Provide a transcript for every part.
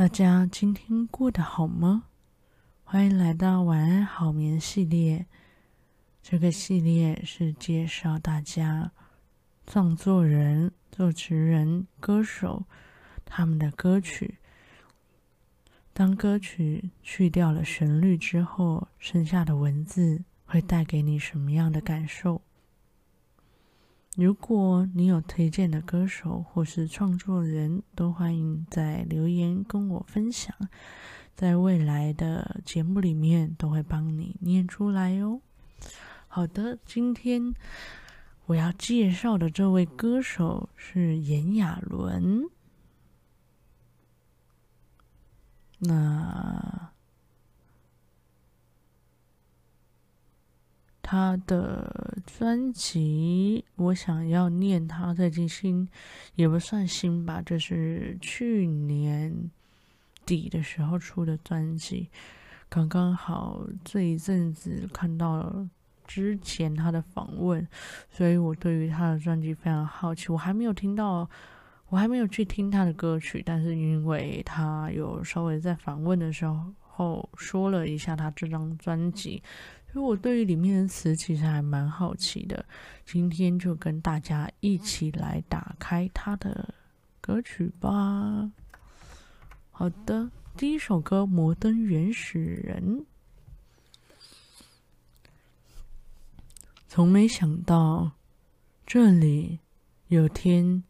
大家今天过得好吗？欢迎来到晚安好眠系列。这个系列是介绍大家创作人、作词人、歌手他们的歌曲。当歌曲去掉了旋律之后，剩下的文字会带给你什么样的感受？如果你有推荐的歌手或是创作人，都欢迎在留言跟我分享，在未来的节目里面都会帮你念出来哦。好的，今天我要介绍的这位歌手是炎亚纶，那。他的专辑，我想要念他最近新，也不算新吧，就是去年底的时候出的专辑。刚刚好这一阵子看到之前他的访问，所以我对于他的专辑非常好奇。我还没有听到，我还没有去听他的歌曲，但是因为他有稍微在访问的时候说了一下他这张专辑。所以我对于里面的词其实还蛮好奇的，今天就跟大家一起来打开他的歌曲吧。好的，第一首歌《摩登原始人》。从没想到这里有天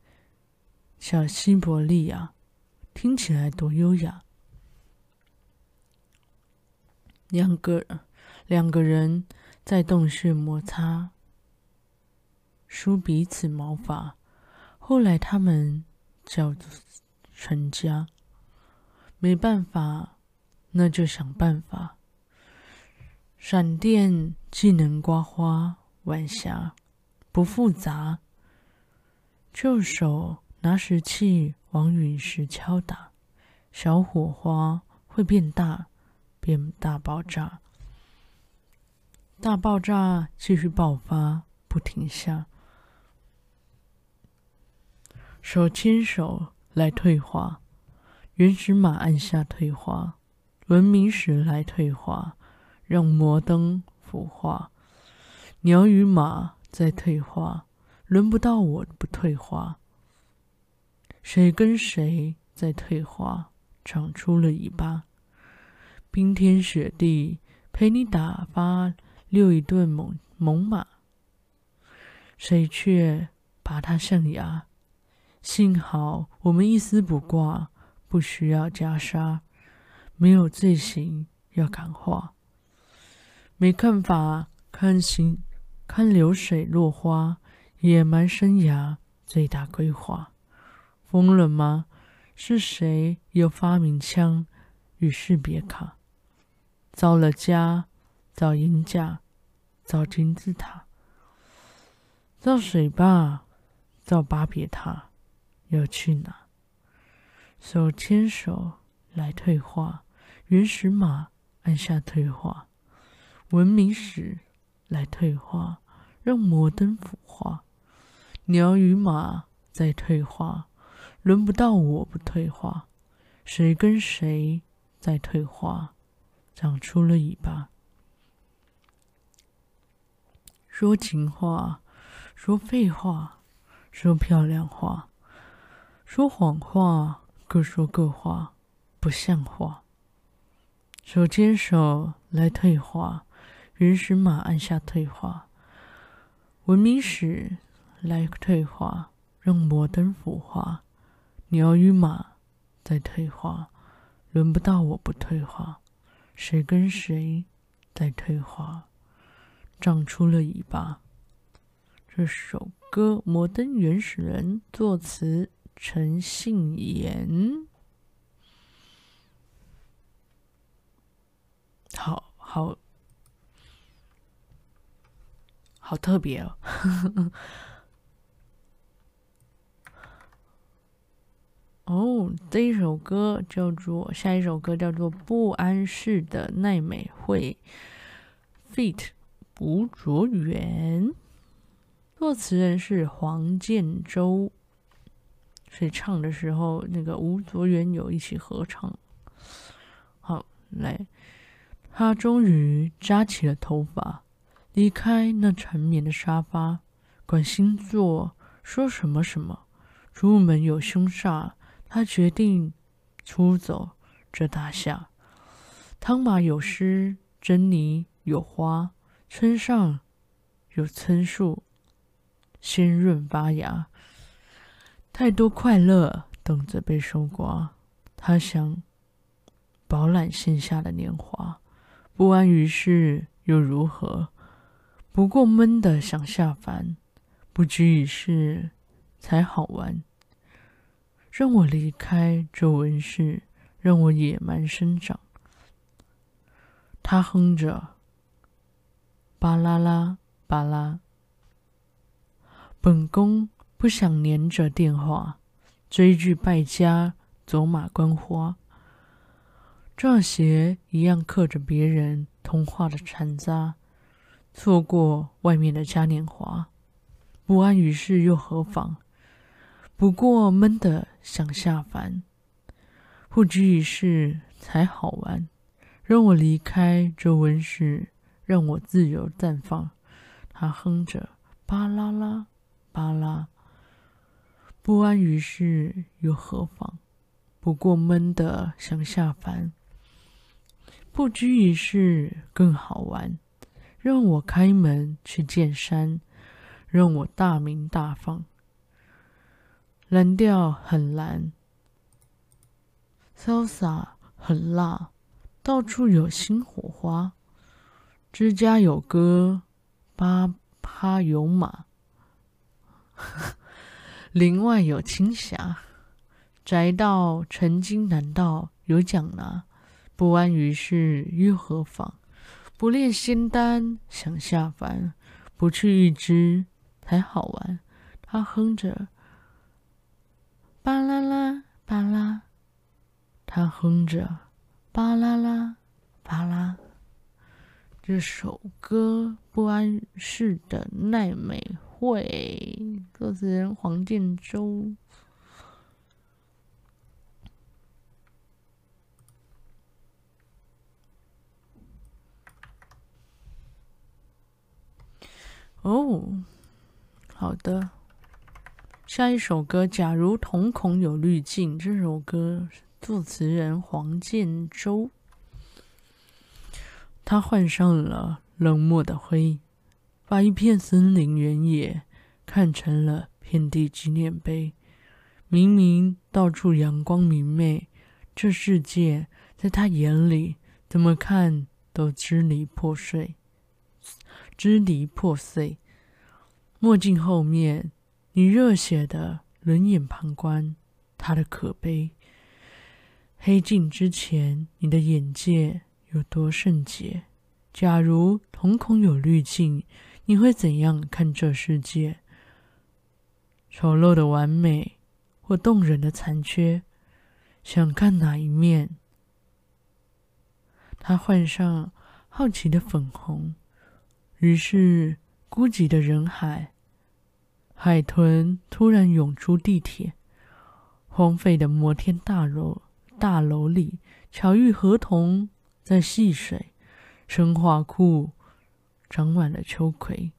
小西伯利亚，听起来多优雅。两个。两个人在洞穴摩擦，梳彼此毛发。后来他们叫做成家。没办法，那就想办法。闪电既能刮花晚霞，不复杂。就手拿石器往陨石敲打，小火花会变大，变大爆炸。大爆炸继续爆发，不停下。手牵手来退化，原始马按下退化，文明史来退化，让摩登腐化。鸟与马在退化，轮不到我不退化。谁跟谁在退化，长出了尾巴。冰天雪地陪你打发。遛一顿猛猛马，谁却拔它象牙？幸好我们一丝不挂，不需要袈裟，没有罪行要感化。没看法，看行，看流水落花，野蛮生涯最大规划。疯了吗？是谁又发明枪与士别卡？造了家。造鹰架，造金字塔，造水坝，造巴别塔，要去哪？手牵手来退化，原始码按下退化，文明史来退化，让摩登腐化。鸟与马在退化，轮不到我不退化。谁跟谁在退化？长出了尾巴。说情话，说废话，说漂亮话，说谎话，各说各话，不像话。手牵手来退化，原始码按下退化，文明史来退化，让摩登腐化。鸟与马在退化，轮不到我不退化。谁跟谁在退化？长出了尾巴。这首歌《摩登原始人》作词陈信延，好好好特别哦。哦，这一首歌叫做，下一首歌叫做《不安室的奈美惠》，feat. 吴卓源，作词人是黄建州。所以唱的时候，那个吴卓源有一起合唱。好，来，他终于扎起了头发，离开那缠绵的沙发，管星座说什么什么，出门有凶煞，他决定出走这大厦。汤马有诗，珍妮有花，村上有椿树，鲜润发芽。太多快乐等着被收刮，他想饱览闲暇的年华，不安于世又如何？不过闷得想下凡，不拘一世才好玩。让我离开这温室，让我野蛮生长。他哼着，巴啦啦巴拉，本宫不想黏着电话，追剧败家，走马观花。这些一样刻着别人童话的残渣，错过外面的嘉年华，不安于世又何妨？不过闷得想下凡，不拘一世才好玩。让我离开这温室，让我自由绽放。他哼着，巴啦啦，巴拉。不安于世又何妨？不过闷得想下凡。不拘一世更好玩。让我开门去见山，让我大名大放。蓝调很蓝潇洒很辣。到处有新火花，之家有歌，巴哈有马，林外有青霞，宅道成精难道有奖拿？不安于世又何妨？不恋仙丹想下凡，不去一枝才好玩。他哼着，巴啦啦巴拉，他哼着。巴啦啦，这首歌不安世的奈美惠，作词人黄建州。哦，好的。下一首歌，假如瞳孔有滤镜，这首歌。作词人黄建州，他换上了冷漠的灰，把一片森林原野看成了遍地纪念碑。明明到处阳光明媚，这世界在他眼里怎么看都支离破碎，支离破碎。墨镜后面，你热血的冷眼旁观他的可悲。黑镜之前，你的眼界有多圣洁？假如瞳孔有滤镜，你会怎样看这世界？丑陋的完美，或动人的残缺，想看哪一面？他换上好奇的粉红，于是孤寂的人海，海豚突然涌出地铁，荒废的摩天大楼。大楼里，巧遇河童在戏水，生化库长满了秋葵。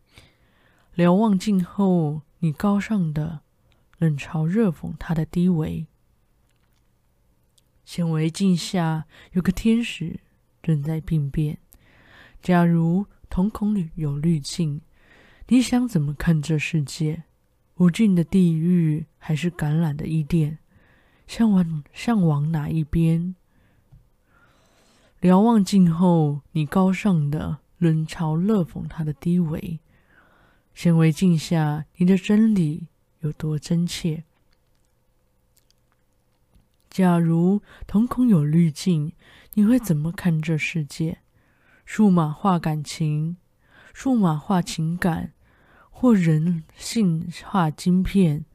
瞭望镜后，你高尚的冷嘲热讽他的低微。显微镜下有个天使正在病变。假如瞳孔里有滤镜，你想怎么看这世界？无尽的地狱还是橄榄的伊甸？向往向往哪一边？瞭望镜后，你高尚的冷嘲热讽他的低微；显微镜下，你的真理有多真切？假如瞳孔有滤镜，你会怎么看这世界？数码化感情，数码化情感，或人性化晶片？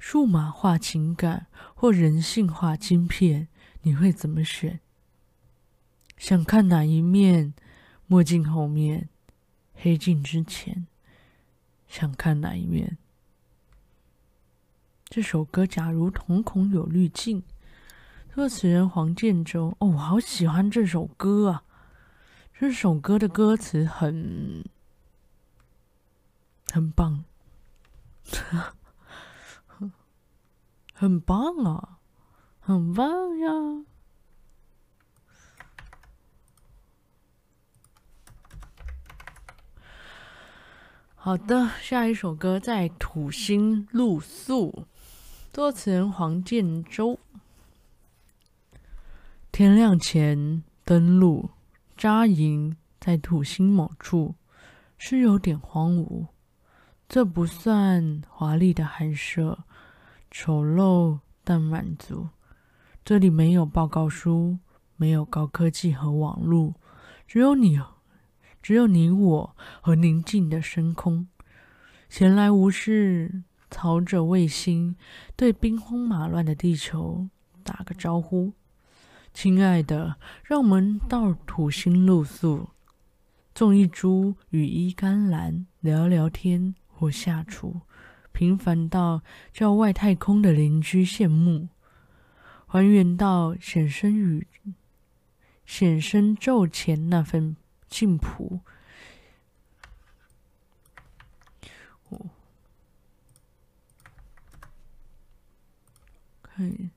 数码化情感或人性化晶片，你会怎么选？想看哪一面？墨镜后面，黑镜之前，想看哪一面？这首歌假如瞳孔有滤镜，作词人黄建州。哦，我好喜欢这首歌啊！这首歌的歌词很很棒，很棒啊，很棒呀！好的，下一首歌在土星露宿，作词人黄建州。天亮前登陆扎营在土星某处，是有点荒芜。这不算华丽的寒舍，丑陋但满足。这里没有报告书，没有高科技和网络，只有你。只有你我和宁静的深空，闲来无事，操着卫星，对兵荒马乱的地球打个招呼。亲爱的，让我们到土星露宿，种一株羽衣甘蓝，聊聊天或下厨，平凡到叫外太空的邻居羡慕，还原到显身宇显身宙前那份。净朴，我看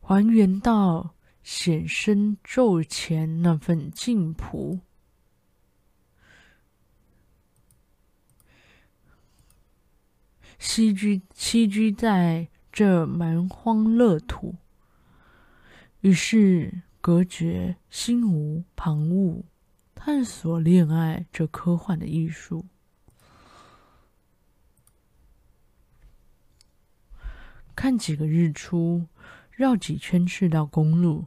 还原到显身咒前那份净朴，栖居栖居在这蛮荒乐土，于是。隔绝，心无旁骛，探索恋爱这科幻的艺术。看几个日出，绕几圈赤道公路，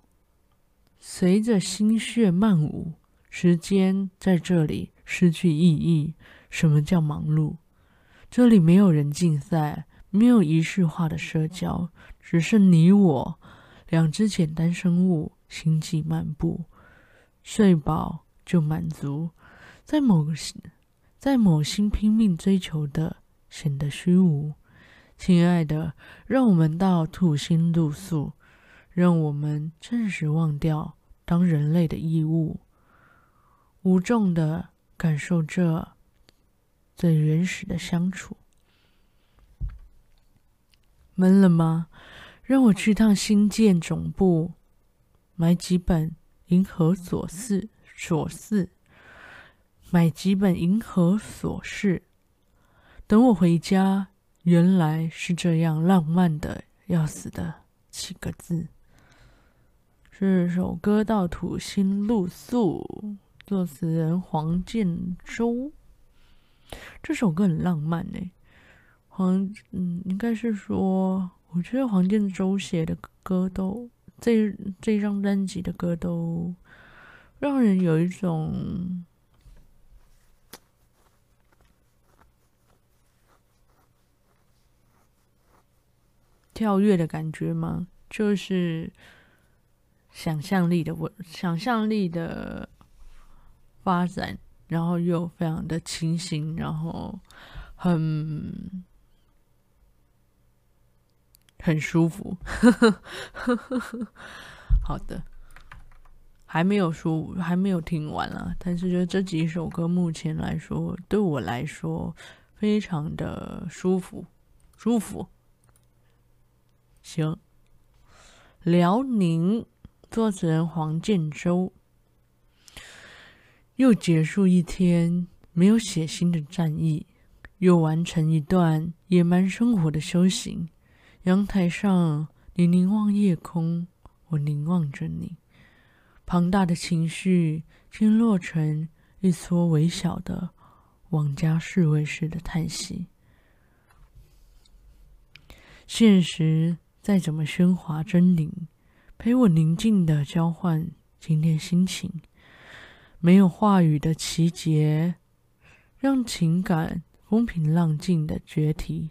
随着心血漫舞，时间在这里失去意义。什么叫忙碌？这里没有人竞赛，没有仪式化的社交，只是你我两只简单生物。星际漫步，睡饱就满足，在某个星，在某星拼命追求的显得虚无。亲爱的，让我们到土星露宿，让我们暂时忘掉当人类的义务，无重的感受这最原始的相处。闷了吗？让我去趟星舰总部。买几本《银河琐事》琐事，买几本《银河琐事》。等我回家，原来是这样浪漫的要死的几个字。这首歌到土星露宿，作词人黄建州。这首歌很浪漫呢。黄，嗯，应该是说，我觉得黄建州写的歌都。这这张专辑的歌都让人有一种跳跃的感觉吗？就是想象力的我想象力的发展，然后又非常的清新，然后很。很舒服，好的，还没有说，还没有听完啊。但是，就这几首歌，目前来说，对我来说，非常的舒服，舒服。行，辽宁，作词人黄建州，又结束一天没有血腥的战役，又完成一段野蛮生活的修行。阳台上，你凝望夜空，我凝望着你。庞大的情绪竟落成一撮微小的往家侍卫式的叹息。现实再怎么喧哗狰狞，陪我宁静的交换今天心情。没有话语的奇节，让情感风平浪静的决堤。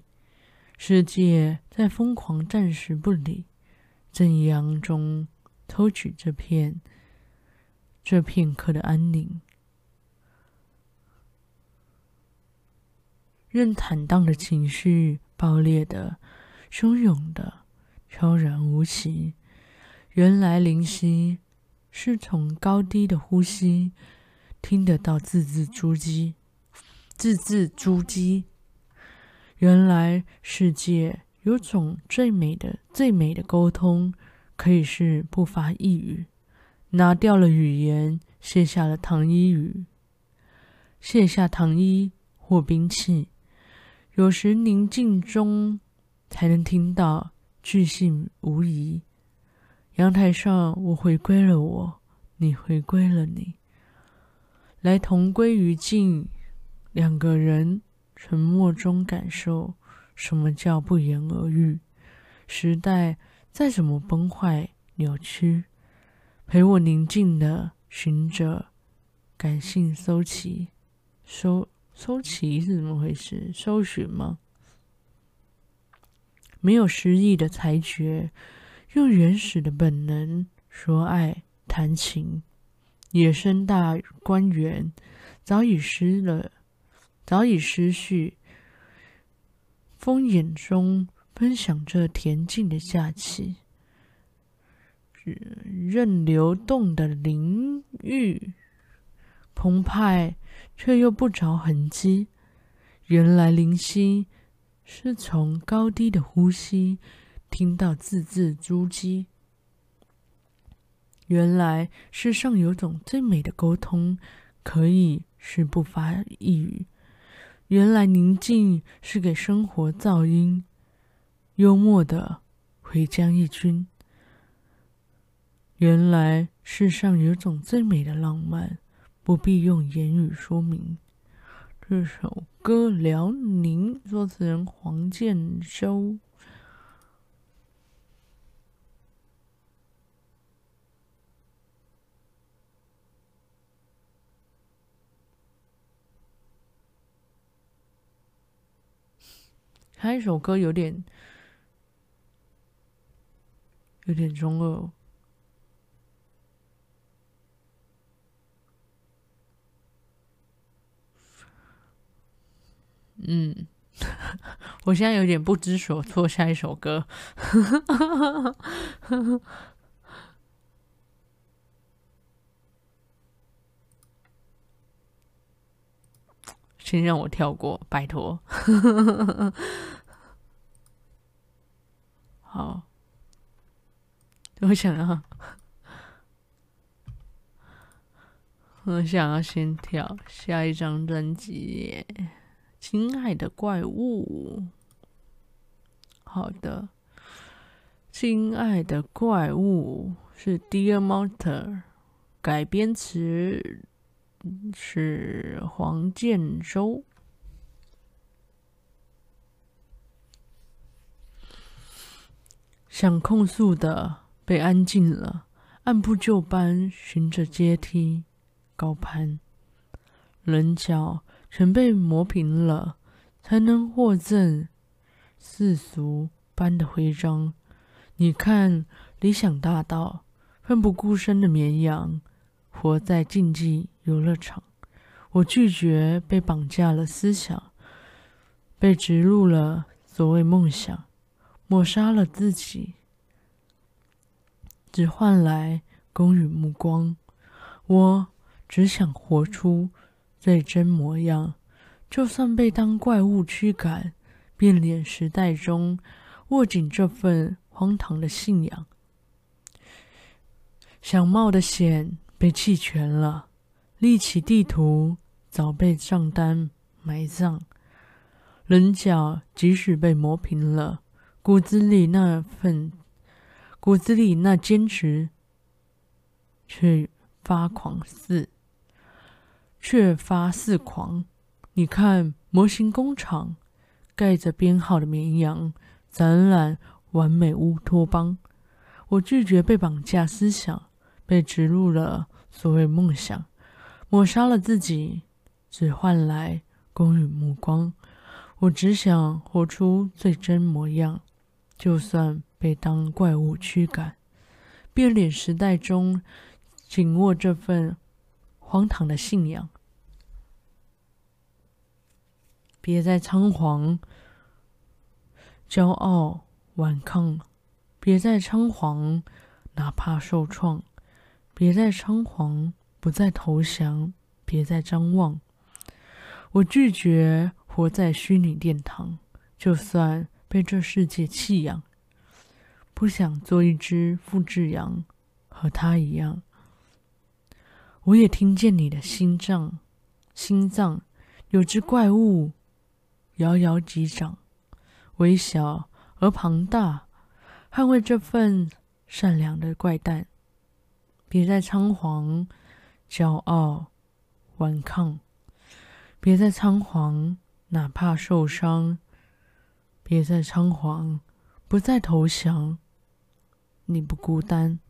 世界在疯狂，暂时不理，正阳中偷取这片这片刻的安宁，任坦荡的情绪爆裂的、汹涌的、悄然无息。原来灵犀是从高低的呼吸听得到字字珠玑，字字珠玑。原来世界有种最美的、最美的沟通，可以是不发一语，拿掉了语言，卸下了糖衣语，卸下糖衣或兵器。有时宁静中才能听到句信无疑。阳台上，我回归了我，你回归了你，来同归于尽。两个人沉默中感受什么叫不言而喻。时代再怎么崩坏扭曲，陪我宁静的寻着感性搜集搜。搜奇是怎么回事？搜寻吗？没有诗意的裁决，用原始的本能说爱谈情。野生大观园早已失了，早已失序。风眼中分享着恬静的假期，任流动的灵欲澎湃。却又不着痕迹。原来灵犀是从高低的呼吸听到字字珠玑。原来世上有种最美的沟通，可以是不发一语。原来宁静是给生活噪音，幽默的回江一军。原来世上有种最美的浪漫。不必用言语说明。这首歌《辽宁》，作词人黄建洲。下一首歌有点，有点中二。嗯，我现在有点不知所措。下一首歌，先让我跳过，拜托。好，我想要，我想要先跳下一张专辑。亲爱的怪物，好的，亲爱的怪物是 Dear Monster，改编词是黄建洲。想控诉的被安静了，按部就班循着阶梯高攀，棱角。全被磨平了，才能获赠世俗般的徽章。你看，理想大道，奋不顾身的绵羊，活在竞技游乐场。我拒绝被绑架了思想，被植入了所谓梦想，抹杀了自己，只换来公允目光。我只想活出。最真模样，就算被当怪物驱赶，变脸时代中握紧这份荒唐的信仰。想冒的险被弃权了，立起地图早被账单埋葬。棱角即使被磨平了，骨子里那份骨子里那坚持却发狂似。却发似狂。你看，模型工厂盖着编号的绵羊，展览完美乌托邦。我拒绝被绑架思想，被植入了所谓梦想，抹杀了自己，只换来公允目光。我只想活出最真模样，就算被当怪物驱赶。变脸时代中，紧握这份。荒唐的信仰，别再仓皇骄傲顽抗，别再仓皇，哪怕受创；别再仓皇，不再投降；别再张望。我拒绝活在虚拟殿堂，就算被这世界弃养，不想做一只复制羊，和他一样。我也听见你的心脏，心脏有只怪物摇摇击掌，微小而庞大，捍卫这份善良的怪诞。别再仓皇、骄傲、顽抗。别再仓皇，哪怕受伤；别再仓皇，不再投降。你不孤单。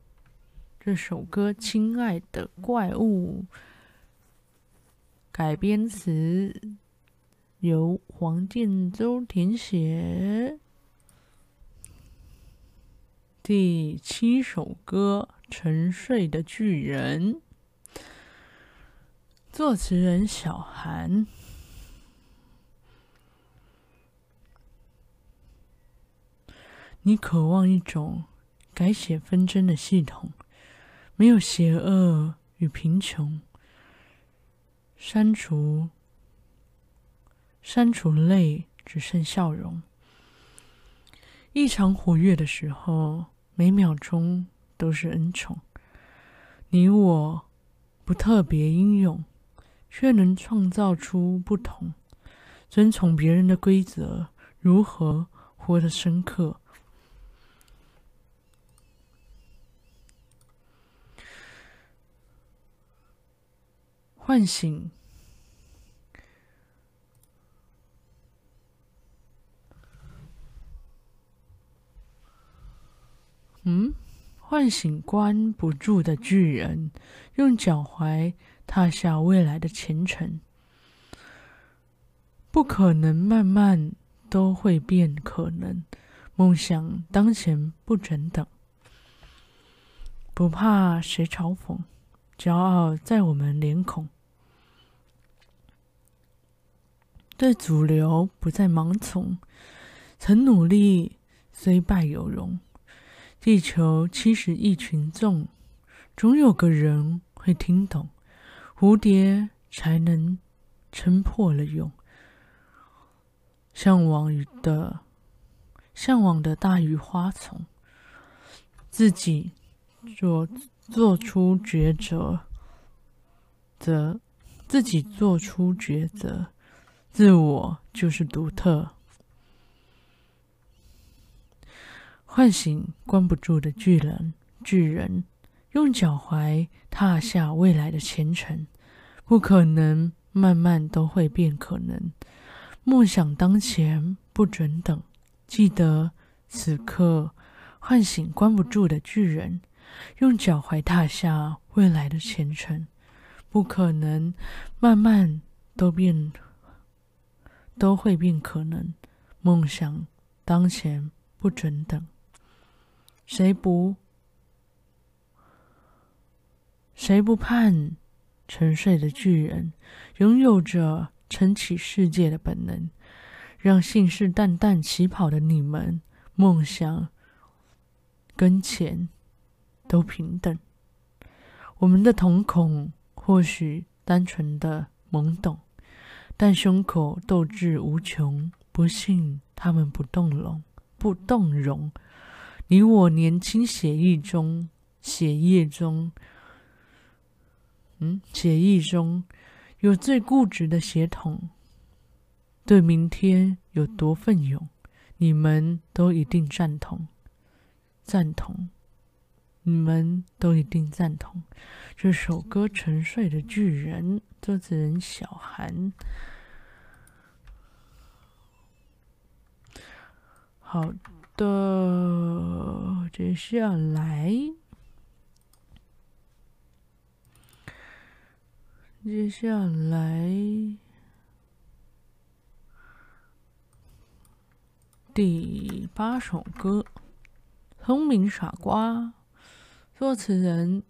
这首歌《亲爱的怪物》改编词由黄建州填写。第七首歌《沉睡的巨人》。作词人小韩，你渴望一种改写纷争的系统，没有邪恶与贫穷，删除删除泪，只剩笑容。异常活跃的时候，每秒钟都是恩宠。你我不特别英勇。却能创造出不同，遵从别人的规则，如何活得深刻？唤醒，嗯，唤醒关不住的巨人，用脚踝。踏下未来的前程，不可能，慢慢都会变可能。梦想当前不准等，不怕谁嘲讽，骄傲在我们脸孔。对主流不再盲从，曾努力虽败有荣。地球七十亿群众，总有个人会听懂。蝴蝶才能撑破了蛹，向往的向往的大鱼花丛，自己做做出抉择，则自己做出抉择，自我就是独特，唤醒关不住的巨人，巨人。用脚踝踏下未来的前程，不可能，慢慢都会变可能。梦想当前不准等，记得此刻唤醒关不住的巨人，用脚踝踏下未来的前程，不可能，慢慢都变，都会变可能。梦想当前不准等，谁不？谁不盼沉睡的巨人拥有着撑起世界的本能，让信誓旦旦起跑的你们梦想跟钱都平等。我们的瞳孔或许单纯的懵懂，但胸口斗志无穷。不信他们不动容，不动容。你我年轻血液中，血液中。嗯，血液中有最固执的血统，对明天有多奋勇，你们都一定赞同，赞同，你们都一定赞同。这首歌《沉睡的巨人》，作词人小韩。好的，接下来。接下来第八首歌《聪明傻瓜》，作词人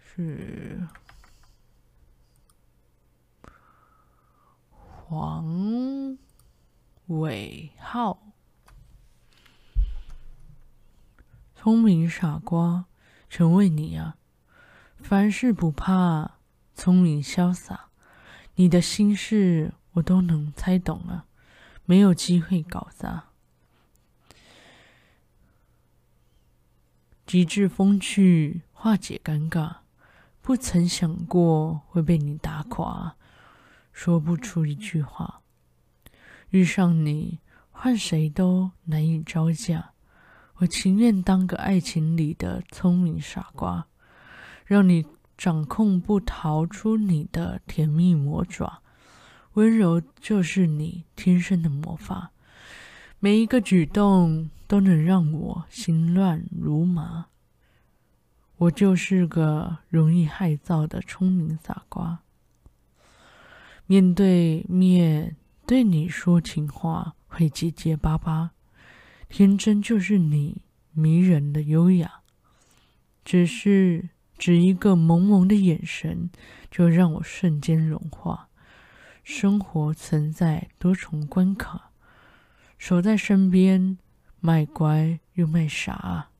是黄尾号。聪明傻瓜，全为你啊！凡事不怕，聪明潇洒，你的心事我都能猜懂了，没有机会搞砸。极致风趣，化解尴尬，不曾想过会被你打垮，说不出一句话。遇上你，换谁都难以招架。我情愿当个爱情里的聪明傻瓜，让你掌控不逃出你的甜蜜魔爪。温柔就是你天生的魔法，每一个举动都能让我心乱如麻。我就是个容易害臊的聪明傻瓜，面对面对你说情话会结结巴巴，天真就是你迷人的优雅，只是只一个萌萌的眼神就让我瞬间融化。生活存在多重关卡，守在身边，卖乖又卖傻，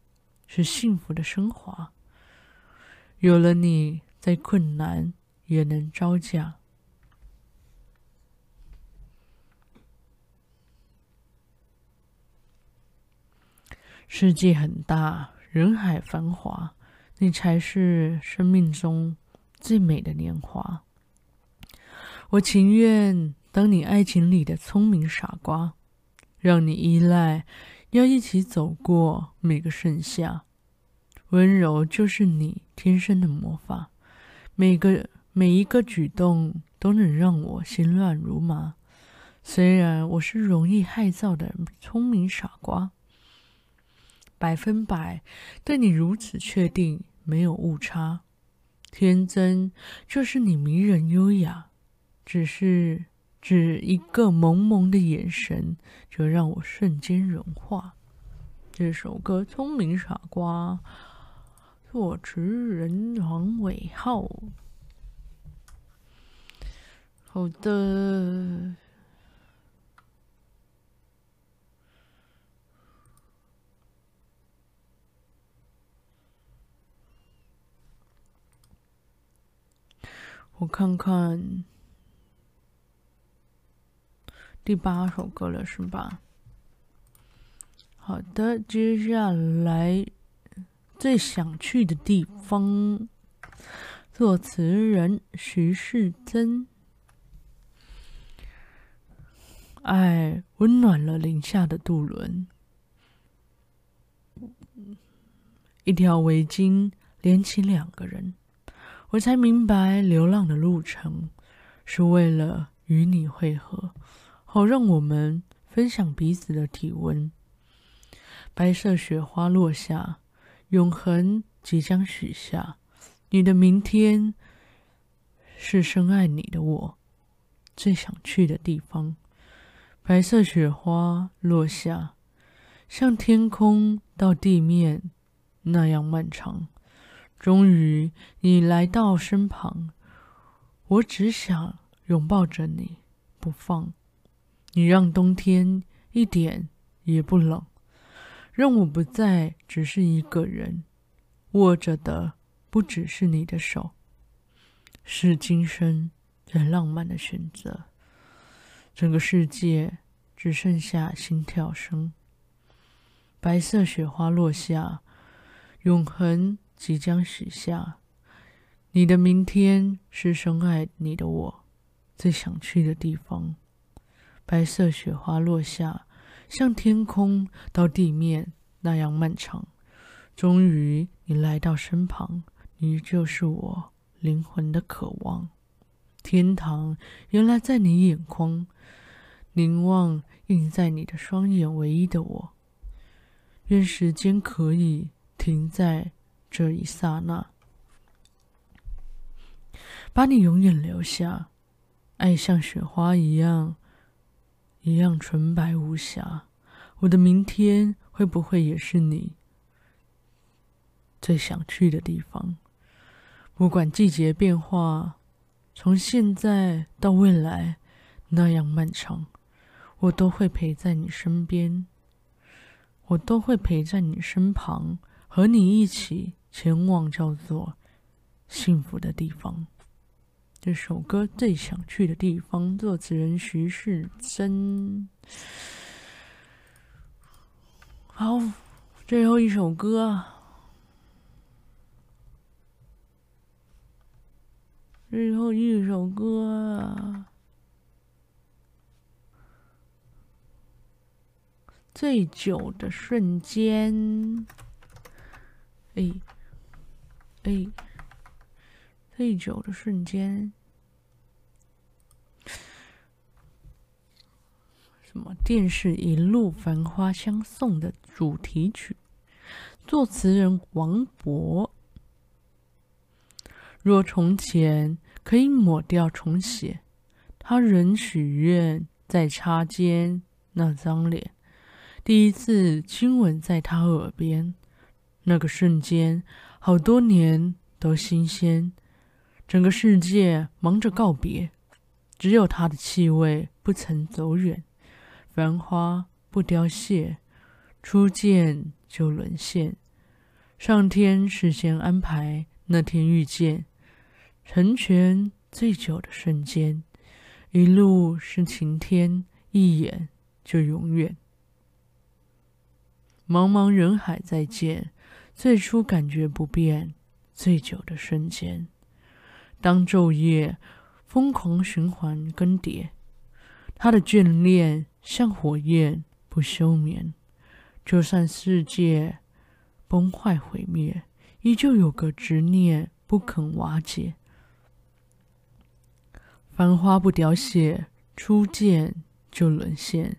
是幸福的升华。有了你，再困难也能招架。世界很大，人海繁华，你才是生命中最美的年华。我情愿当你爱情里的聪明傻瓜，让你依赖，要一起走过每个盛夏。温柔就是你天生的魔法，每个每一个举动都能让我心乱如麻。虽然我是容易害臊的聪明傻瓜，百分百对你如此确定，没有误差。天真就是你迷人优雅，只是只一个朦胧的眼神，就让我瞬间融化。这首歌《聪明傻瓜》。作词人黄伟浩。好的，我看看第八首歌了，是吧？好的，接下来。最想去的地方，作词人徐世珍。爱温暖了零下的渡轮，一条围巾连起两个人，我才明白流浪的路程是为了与你会合，好让我们分享彼此的体温。白色雪花落下。永恒即将许下，你的明天是深爱你的我最想去的地方。白色雪花落下，像天空到地面那样漫长。终于，你来到身旁，我只想拥抱着你不放。你让冬天一点也不冷。让我不再只是一个人，握着的不只是你的手，是今生最浪漫的选择。整个世界只剩下心跳声。白色雪花落下，永恒即将许下。你的明天是深爱你的我最想去的地方。白色雪花落下。像天空到地面那样漫长，终于你来到身旁，你就是我灵魂的渴望。天堂原来在你眼眶，凝望映在你的双眼，唯一的我。愿时间可以停在这一刹那，把你永远留下。爱像雪花一样。一样纯白无瑕，我的明天会不会也是你最想去的地方？不管季节变化，从现在到未来那样漫长，我都会陪在你身边，我都会陪在你身旁，和你一起前往叫做幸福的地方。这首歌最想去的地方，作词人徐世珍。好，最后一首歌，最后一首歌，醉酒的瞬间。哎，哎，醉酒的瞬间。什么？电视一路繁花相送的主题曲，作词人王勃。若从前可以抹掉重写，他仍许愿再擦肩那张脸。第一次亲吻在他耳边，那个瞬间，好多年都新鲜。整个世界忙着告别，只有他的气味不曾走远。繁花不凋谢，初见就沦陷。上天事先安排，那天遇见，成全醉酒的瞬间。一路是晴天，一眼就永远。茫茫人海再见，最初感觉不变。醉酒的瞬间，当昼夜疯狂循环更迭，他的眷恋。像火焰不休眠，就算世界崩坏毁灭，依旧有个执念不肯瓦解。繁花不凋谢，初见就沦陷。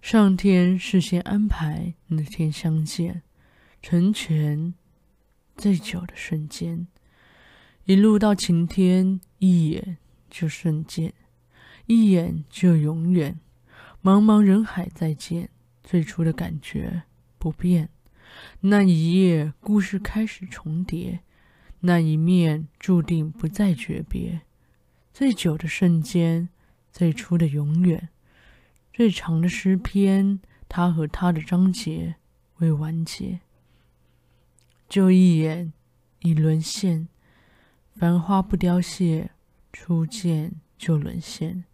上天事先安排，那天相见，成全最久的瞬间。一路到晴天，一眼就瞬间，一眼就永远。茫茫人海再见，最初的感觉不变。那一夜，故事开始重叠，那一面注定不再诀别。最久的瞬间，最初的永远，最长的诗篇，他和他的章节未完结，就一眼已沦陷。繁花不凋谢，初见就沦陷。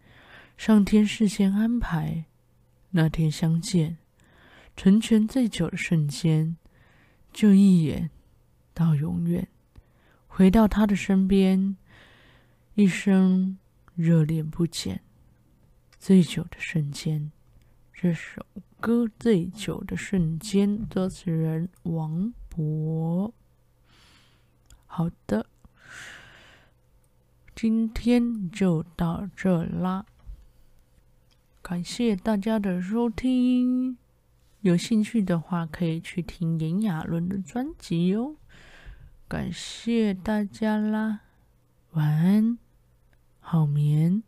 上天事先安排，那天相见，成全醉酒的瞬间，就一眼到永远，回到他的身边，一生热恋不减。醉酒的瞬间，这首歌《醉酒的瞬间》，作词人王我。好的，今天就到这啦。感谢大家的收听，有兴趣的话可以去听炎亚纶的专辑哟。感谢大家啦，晚安，好眠。